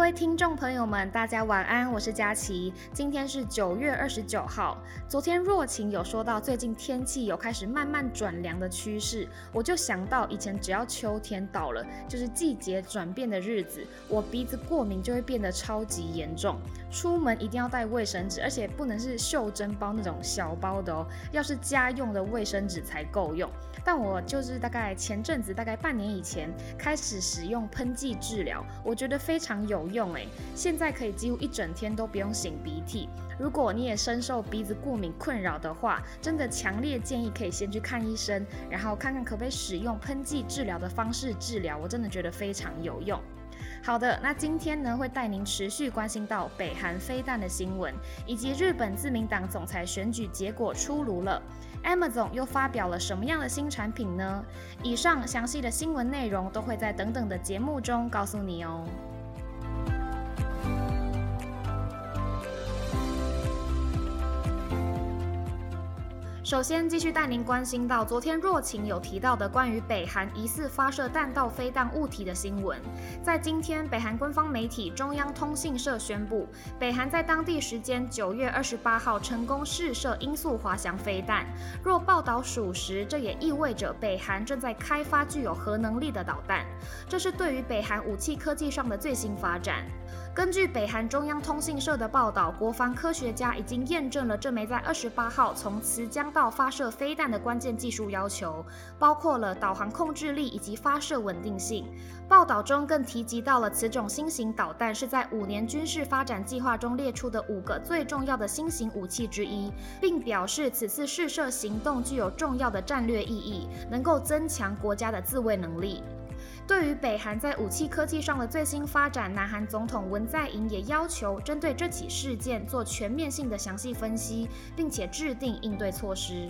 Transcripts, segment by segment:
各位听众朋友们，大家晚安，我是佳琪。今天是九月二十九号。昨天若晴有说到，最近天气有开始慢慢转凉的趋势，我就想到以前只要秋天到了，就是季节转变的日子，我鼻子过敏就会变得超级严重，出门一定要带卫生纸，而且不能是袖珍包那种小包的哦，要是家用的卫生纸才够用。但我就是大概前阵子，大概半年以前开始使用喷剂治疗，我觉得非常有。用哎，现在可以几乎一整天都不用擤鼻涕。如果你也深受鼻子过敏困扰的话，真的强烈建议可以先去看医生，然后看看可不可以使用喷剂治疗的方式治疗。我真的觉得非常有用。好的，那今天呢会带您持续关心到北韩飞弹的新闻，以及日本自民党总裁选举结果出炉了，Amazon 又发表了什么样的新产品呢？以上详细的新闻内容都会在等等的节目中告诉你哦。首先，继续带您关心到昨天若晴有提到的关于北韩疑似发射弹道飞弹物体的新闻。在今天，北韩官方媒体中央通信社宣布，北韩在当地时间九月二十八号成功试射音速滑翔飞弹。若报道属实，这也意味着北韩正在开发具有核能力的导弹。这是对于北韩武器科技上的最新发展。根据北韩中央通信社的报道，国防科学家已经验证了这枚在二十八号从慈江到发射飞弹的关键技术要求，包括了导航控制力以及发射稳定性。报道中更提及到了此种新型导弹是在五年军事发展计划中列出的五个最重要的新型武器之一，并表示此次试射行动具有重要的战略意义，能够增强国家的自卫能力。对于北韩在武器科技上的最新发展，南韩总统文在寅也要求针对这起事件做全面性的详细分析，并且制定应对措施。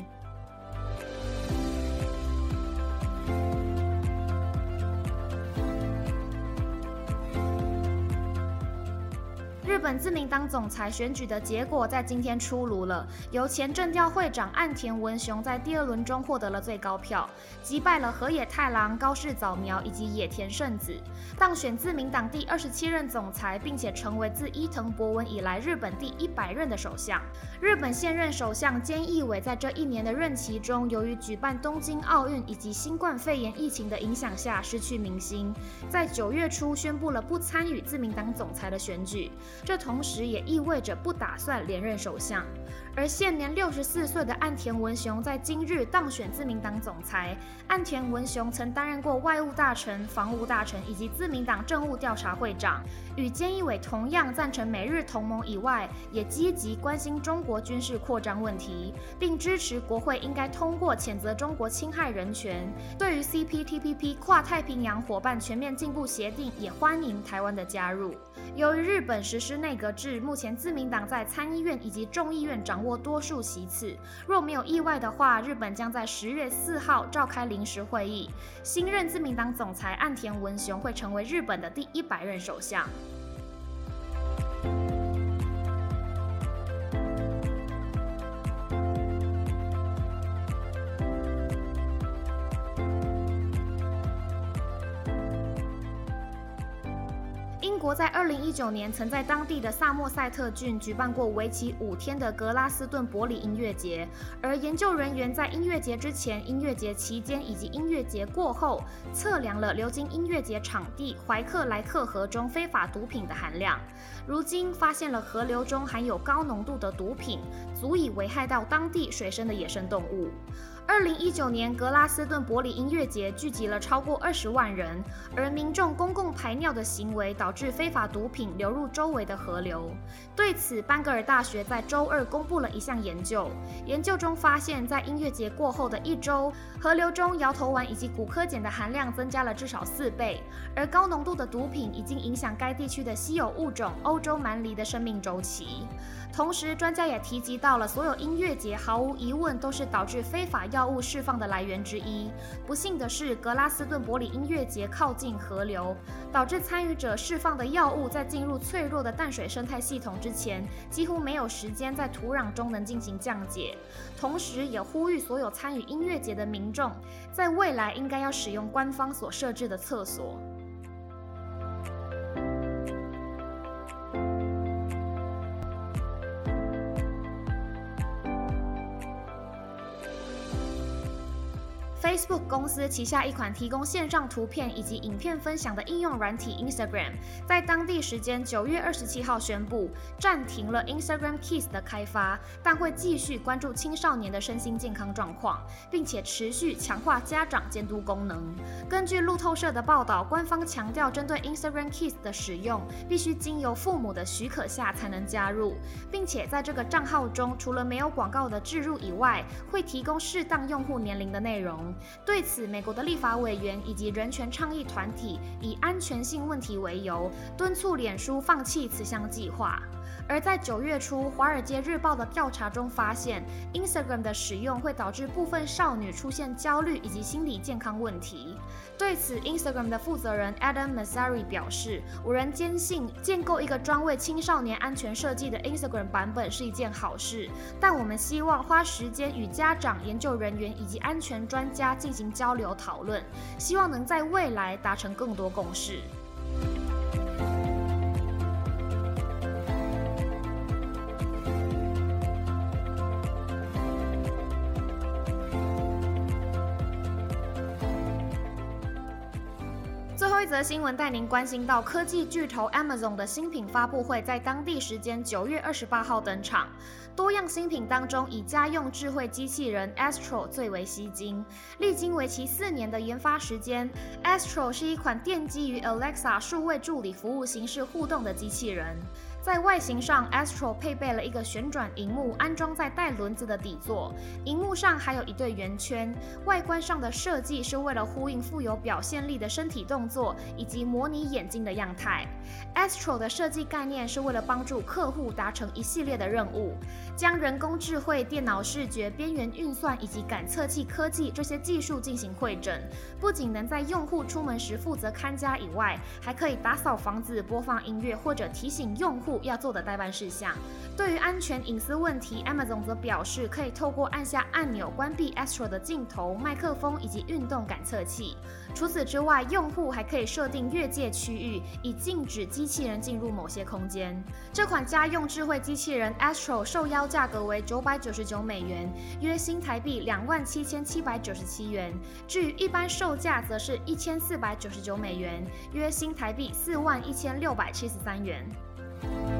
日本自民党总裁选举的结果在今天出炉了，由前政调会长岸田文雄在第二轮中获得了最高票，击败了河野太郎、高市早苗以及野田圣子，当选自民党第二十七任总裁，并且成为自伊藤博文以来日本第一百任的首相。日本现任首相菅义伟在这一年的任期中，由于举办东京奥运以及新冠肺炎疫情的影响下失去民心，在九月初宣布了不参与自民党总裁的选举。这同时也意味着不打算连任首相。而现年六十四岁的岸田文雄在今日当选自民党总裁。岸田文雄曾担任过外务大臣、防务大臣以及自民党政务调查会长，与菅义伟同样赞成美日同盟以外，也积极关心中国军事扩张问题，并支持国会应该通过谴责中国侵害人权。对于 CPTPP 跨太平洋伙伴全面进步协定，也欢迎台湾的加入。由于日本实施内阁制，目前自民党在参议院以及众议院掌握多数席次。若没有意外的话，日本将在十月四号召开临时会议。新任自民党总裁岸田文雄会成为日本的第一百任首相。国在二零一九年曾在当地的萨默塞特郡举办过为期五天的格拉斯顿伯里音乐节，而研究人员在音乐节之前、音乐节期间以及音乐节过后，测量了流经音乐节场地怀克莱克河中非法毒品的含量，如今发现了河流中含有高浓度的毒品，足以危害到当地水生的野生动物。二零一九年格拉斯顿伯里音乐节聚集了超过二十万人，而民众公共排尿的行为导致非法毒品流入周围的河流。对此，班格尔大学在周二公布了一项研究，研究中发现，在音乐节过后的一周，河流中摇头丸以及骨科碱的含量增加了至少四倍，而高浓度的毒品已经影响该地区的稀有物种欧洲蛮狸的生命周期。同时，专家也提及到了，所有音乐节毫无疑问都是导致非法药。物释放的来源之一。不幸的是，格拉斯顿伯里音乐节靠近河流，导致参与者释放的药物在进入脆弱的淡水生态系统之前，几乎没有时间在土壤中能进行降解。同时，也呼吁所有参与音乐节的民众，在未来应该要使用官方所设置的厕所。Facebook 公司旗下一款提供线上图片以及影片分享的应用软体 Instagram，在当地时间九月二十七号宣布暂停了 Instagram Kids 的开发，但会继续关注青少年的身心健康状况，并且持续强化家长监督功能。根据路透社的报道，官方强调，针对 Instagram Kids 的使用，必须经由父母的许可下才能加入，并且在这个账号中，除了没有广告的置入以外，会提供适当用户年龄的内容。对此，美国的立法委员以及人权倡议团体以安全性问题为由，敦促脸书放弃此项计划。而在九月初，《华尔街日报》的调查中发现，Instagram 的使用会导致部分少女出现焦虑以及心理健康问题。对此，Instagram 的负责人 Adam Massari 表示：“我仍坚信建构一个专为青少年安全设计的 Instagram 版本是一件好事，但我们希望花时间与家长、研究人员以及安全专家进行交流讨论，希望能在未来达成更多共识。”后一则新闻带您关心到科技巨头 Amazon 的新品发布会，在当地时间九月二十八号登场。多样新品当中，以家用智慧机器人 Astro 最为吸睛。历经为期四年的研发时间，Astro 是一款奠基于 Alexa 数位助理服务形式互动的机器人。在外形上，Astro 配备了一个旋转荧幕，安装在带轮子的底座。荧幕上还有一对圆圈。外观上的设计是为了呼应富有表现力的身体动作，以及模拟眼睛的样态。Astro 的设计概念是为了帮助客户达成一系列的任务，将人工智慧、电脑视觉、边缘运算以及感测器科技这些技术进行会诊。不仅能在用户出门时负责看家以外，还可以打扫房子、播放音乐或者提醒用户。要做的代办事项。对于安全隐私问题，Amazon 则表示可以透过按下按钮关闭 Astro 的镜头、麦克风以及运动感测器。除此之外，用户还可以设定越界区域，以禁止机器人进入某些空间。这款家用智慧机器人 Astro 受邀价格为九百九十九美元，约新台币两万七千七百九十七元。至于一般售价，则是一千四百九十九美元，约新台币四万一千六百七十三元。以